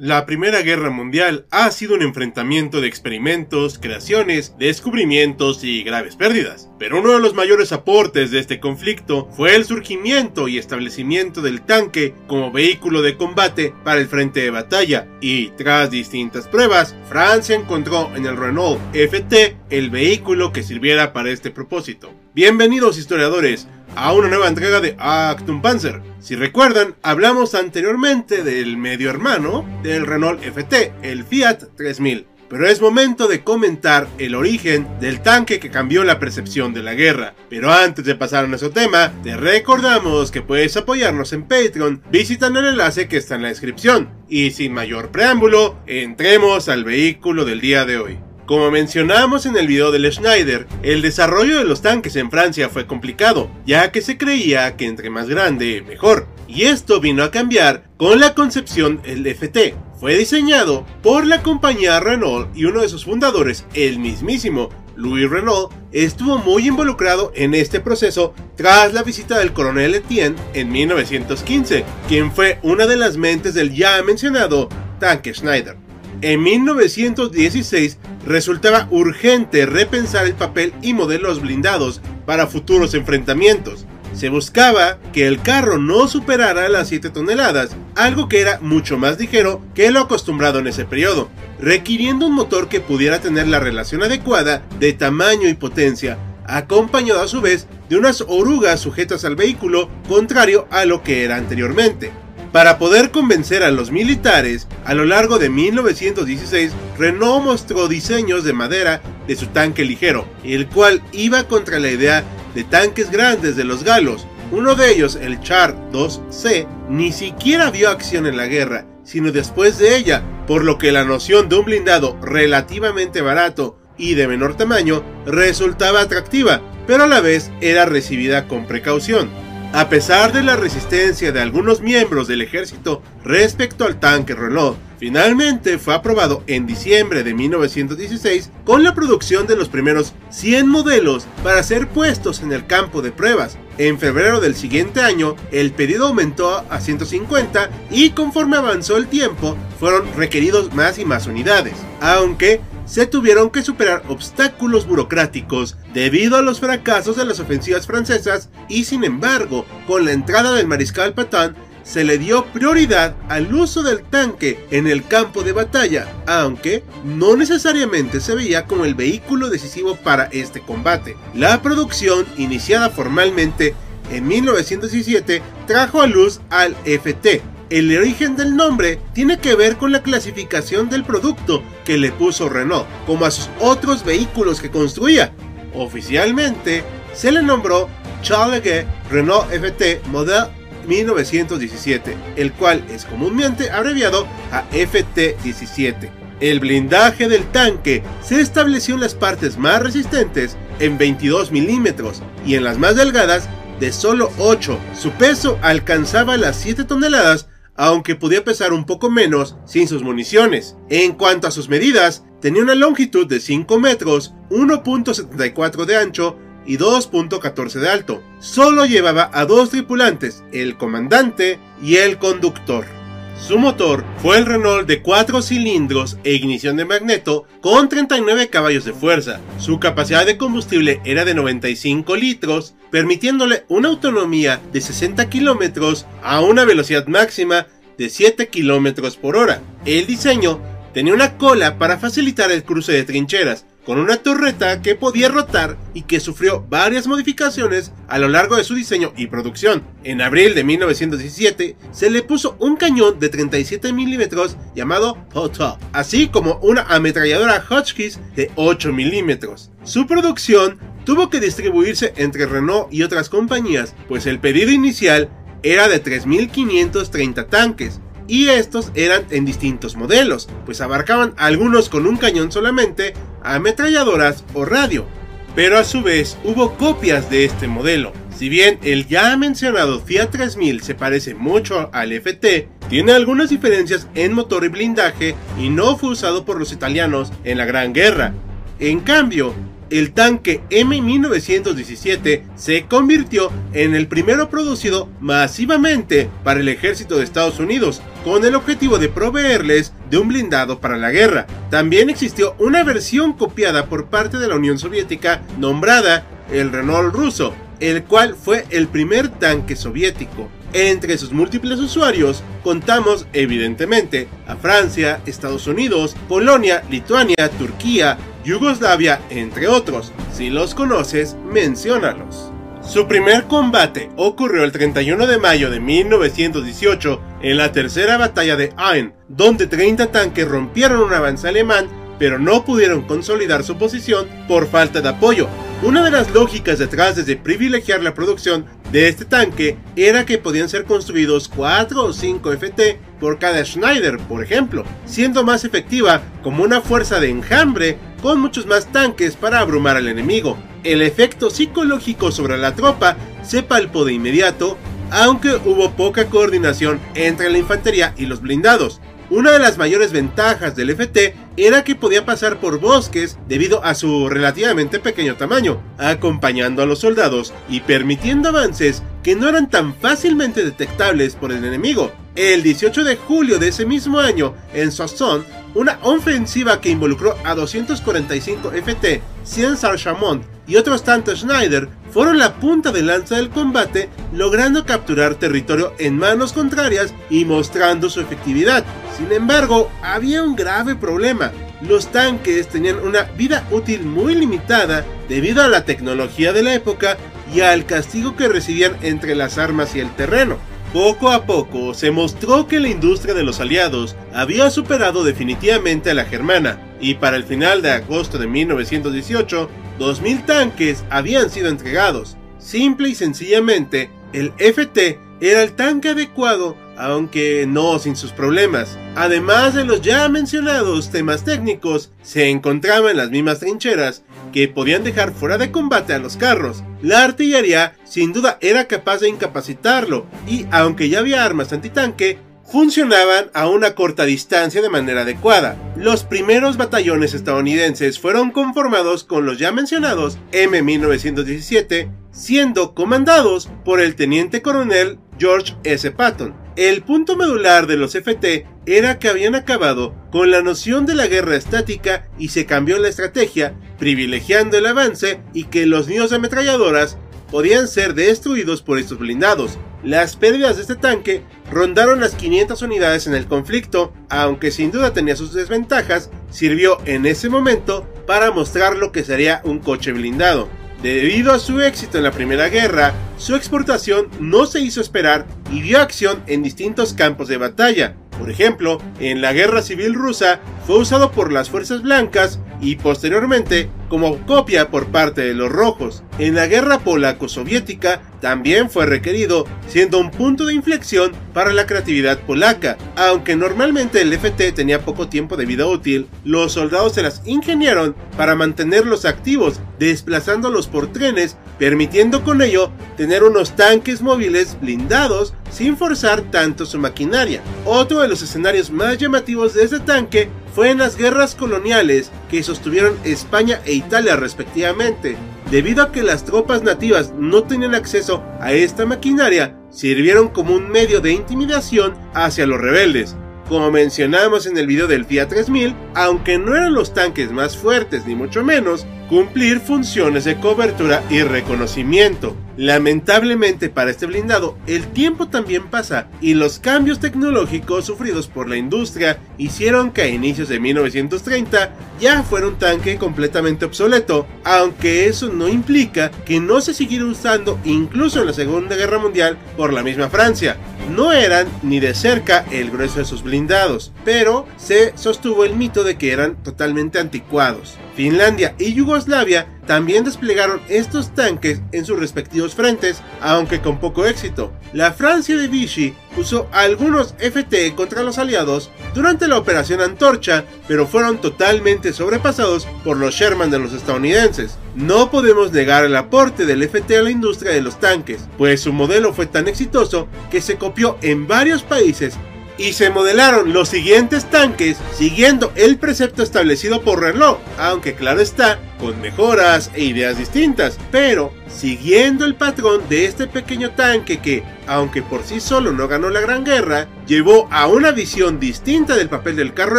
La Primera Guerra Mundial ha sido un enfrentamiento de experimentos, creaciones, descubrimientos y graves pérdidas. Pero uno de los mayores aportes de este conflicto fue el surgimiento y establecimiento del tanque como vehículo de combate para el frente de batalla, y tras distintas pruebas, Francia encontró en el Renault FT el vehículo que sirviera para este propósito. Bienvenidos historiadores a una nueva entrega de Actum Panzer. Si recuerdan, hablamos anteriormente del medio hermano del Renault FT, el Fiat 3000. Pero es momento de comentar el origen del tanque que cambió la percepción de la guerra. Pero antes de pasar a nuestro tema, te recordamos que puedes apoyarnos en Patreon visitando el enlace que está en la descripción. Y sin mayor preámbulo, entremos al vehículo del día de hoy. Como mencionamos en el video del Schneider, el desarrollo de los tanques en Francia fue complicado, ya que se creía que entre más grande, mejor. Y esto vino a cambiar con la concepción del FT. Fue diseñado por la compañía Renault y uno de sus fundadores, el mismísimo Louis Renault, estuvo muy involucrado en este proceso tras la visita del coronel Etienne en 1915, quien fue una de las mentes del ya mencionado tanque Schneider. En 1916 resultaba urgente repensar el papel y modelos blindados para futuros enfrentamientos. Se buscaba que el carro no superara las 7 toneladas, algo que era mucho más ligero que lo acostumbrado en ese periodo, requiriendo un motor que pudiera tener la relación adecuada de tamaño y potencia, acompañado a su vez de unas orugas sujetas al vehículo, contrario a lo que era anteriormente. Para poder convencer a los militares, a lo largo de 1916, Renault mostró diseños de madera de su tanque ligero, el cual iba contra la idea de tanques grandes de los galos. Uno de ellos, el Char 2C, ni siquiera vio acción en la guerra, sino después de ella, por lo que la noción de un blindado relativamente barato y de menor tamaño resultaba atractiva, pero a la vez era recibida con precaución. A pesar de la resistencia de algunos miembros del ejército respecto al tanque Renault, finalmente fue aprobado en diciembre de 1916 con la producción de los primeros 100 modelos para ser puestos en el campo de pruebas. En febrero del siguiente año, el pedido aumentó a 150 y conforme avanzó el tiempo, fueron requeridos más y más unidades, aunque se tuvieron que superar obstáculos burocráticos debido a los fracasos de las ofensivas francesas y sin embargo, con la entrada del mariscal Patán, se le dio prioridad al uso del tanque en el campo de batalla, aunque no necesariamente se veía como el vehículo decisivo para este combate. La producción, iniciada formalmente en 1917, trajo a luz al FT, el origen del nombre tiene que ver con la clasificación del producto que le puso Renault, como a sus otros vehículos que construía. Oficialmente, se le nombró Charles Renault FT Model 1917, el cual es comúnmente abreviado a FT17. El blindaje del tanque se estableció en las partes más resistentes en 22 milímetros y en las más delgadas de solo 8. Su peso alcanzaba las 7 toneladas aunque podía pesar un poco menos sin sus municiones. En cuanto a sus medidas, tenía una longitud de 5 metros, 1.74 de ancho y 2.14 de alto. Solo llevaba a dos tripulantes, el comandante y el conductor. Su motor fue el Renault de 4 cilindros e ignición de magneto con 39 caballos de fuerza. Su capacidad de combustible era de 95 litros, permitiéndole una autonomía de 60 kilómetros a una velocidad máxima de 7 kilómetros por hora. El diseño tenía una cola para facilitar el cruce de trincheras, con una torreta que podía rotar y que sufrió varias modificaciones a lo largo de su diseño y producción. En abril de 1917 se le puso un cañón de 37 milímetros llamado Photo, así como una ametralladora Hotchkiss de 8 milímetros. Su producción tuvo que distribuirse entre Renault y otras compañías, pues el pedido inicial era de 3.530 tanques, y estos eran en distintos modelos, pues abarcaban algunos con un cañón solamente, ametralladoras o radio. pero a su vez hubo copias de este modelo. Si bien el ya mencionado Fiat 3000 se parece mucho al FT, tiene algunas diferencias en motor y blindaje y no fue usado por los italianos en la Gran Guerra. En cambio, el tanque M1917 se convirtió en el primero producido masivamente para el ejército de Estados Unidos, con el objetivo de proveerles de un blindado para la guerra. También existió una versión copiada por parte de la Unión Soviética nombrada el Renault ruso, el cual fue el primer tanque soviético. Entre sus múltiples usuarios contamos evidentemente a Francia, Estados Unidos, Polonia, Lituania, Turquía, Yugoslavia, entre otros. Si los conoces, menciónalos. Su primer combate ocurrió el 31 de mayo de 1918 en la tercera batalla de Ain, donde 30 tanques rompieron un avance alemán, pero no pudieron consolidar su posición por falta de apoyo. Una de las lógicas detrás de privilegiar la producción de este tanque era que podían ser construidos 4 o 5 FT por cada Schneider, por ejemplo, siendo más efectiva como una fuerza de enjambre con muchos más tanques para abrumar al enemigo. El efecto psicológico sobre la tropa se palpó de inmediato, aunque hubo poca coordinación entre la infantería y los blindados. Una de las mayores ventajas del FT era que podía pasar por bosques debido a su relativamente pequeño tamaño, acompañando a los soldados y permitiendo avances que no eran tan fácilmente detectables por el enemigo. El 18 de julio de ese mismo año, en Soissons, una ofensiva que involucró a 245 FT, 100 Sarchamont y otros tantos Schneider fueron la punta de lanza del combate, logrando capturar territorio en manos contrarias y mostrando su efectividad. Sin embargo, había un grave problema. Los tanques tenían una vida útil muy limitada debido a la tecnología de la época y al castigo que recibían entre las armas y el terreno. Poco a poco se mostró que la industria de los aliados había superado definitivamente a la germana, y para el final de agosto de 1918, 2.000 tanques habían sido entregados. Simple y sencillamente, el FT era el tanque adecuado, aunque no sin sus problemas. Además de los ya mencionados temas técnicos, se encontraba en las mismas trincheras que podían dejar fuera de combate a los carros. La artillería sin duda era capaz de incapacitarlo y aunque ya había armas antitanque, funcionaban a una corta distancia de manera adecuada. Los primeros batallones estadounidenses fueron conformados con los ya mencionados M1917, siendo comandados por el teniente coronel George S. Patton. El punto medular de los FT era que habían acabado con la noción de la guerra estática y se cambió la estrategia, privilegiando el avance y que los nidos de ametralladoras podían ser destruidos por estos blindados. Las pérdidas de este tanque rondaron las 500 unidades en el conflicto, aunque sin duda tenía sus desventajas, sirvió en ese momento para mostrar lo que sería un coche blindado. Debido a su éxito en la Primera Guerra, su exportación no se hizo esperar y dio acción en distintos campos de batalla. Por ejemplo, en la Guerra Civil Rusa fue usado por las fuerzas blancas y posteriormente como copia por parte de los rojos. En la guerra polaco-soviética también fue requerido, siendo un punto de inflexión para la creatividad polaca. Aunque normalmente el FT tenía poco tiempo de vida útil, los soldados se las ingeniaron para mantenerlos activos, desplazándolos por trenes, permitiendo con ello tener unos tanques móviles blindados sin forzar tanto su maquinaria. Otro de los escenarios más llamativos de este tanque fue en las guerras coloniales que sostuvieron España e Italia respectivamente. Debido a que las tropas nativas no tenían acceso a esta maquinaria, sirvieron como un medio de intimidación hacia los rebeldes. Como mencionamos en el video del Fiat 3000, aunque no eran los tanques más fuertes ni mucho menos, cumplir funciones de cobertura y reconocimiento. Lamentablemente para este blindado, el tiempo también pasa y los cambios tecnológicos sufridos por la industria hicieron que a inicios de 1930 ya fuera un tanque completamente obsoleto, aunque eso no implica que no se siguiera usando incluso en la Segunda Guerra Mundial por la misma Francia. No eran ni de cerca el grueso de sus blindados, pero se sostuvo el mito de que eran totalmente anticuados. Finlandia y Yugoslavia también desplegaron estos tanques en sus respectivos frentes, aunque con poco éxito. La Francia de Vichy usó algunos FT contra los aliados durante la Operación Antorcha, pero fueron totalmente sobrepasados por los Sherman de los estadounidenses. no podemos negar el aporte del FT a la industria de los tanques, pues su modelo fue tan exitoso que se copió en varios países y se modelaron los siguientes tanques siguiendo el precepto establecido por reloj, aunque claro está, con mejoras e ideas distintas, pero siguiendo el patrón de este pequeño tanque que, aunque por sí solo no ganó la Gran Guerra, llevó a una visión distinta del papel del carro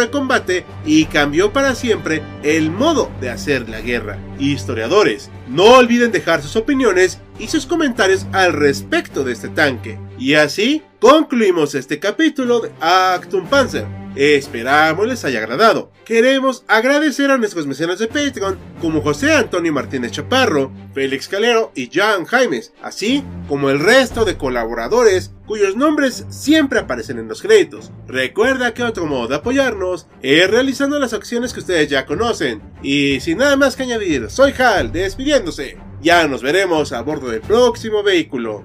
de combate y cambió para siempre el modo de hacer la guerra. Historiadores, no olviden dejar sus opiniones y sus comentarios al respecto de este tanque. Y así concluimos este capítulo de Actum Panzer. Esperamos les haya agradado. Queremos agradecer a nuestros mecenas de Patreon como José Antonio Martínez Chaparro, Félix Calero y Jan Jaimes, así como el resto de colaboradores cuyos nombres siempre aparecen en los créditos. Recuerda que otro modo de apoyarnos es realizando las acciones que ustedes ya conocen. Y sin nada más que añadir, soy Hal, despidiéndose. Ya nos veremos a bordo del próximo vehículo.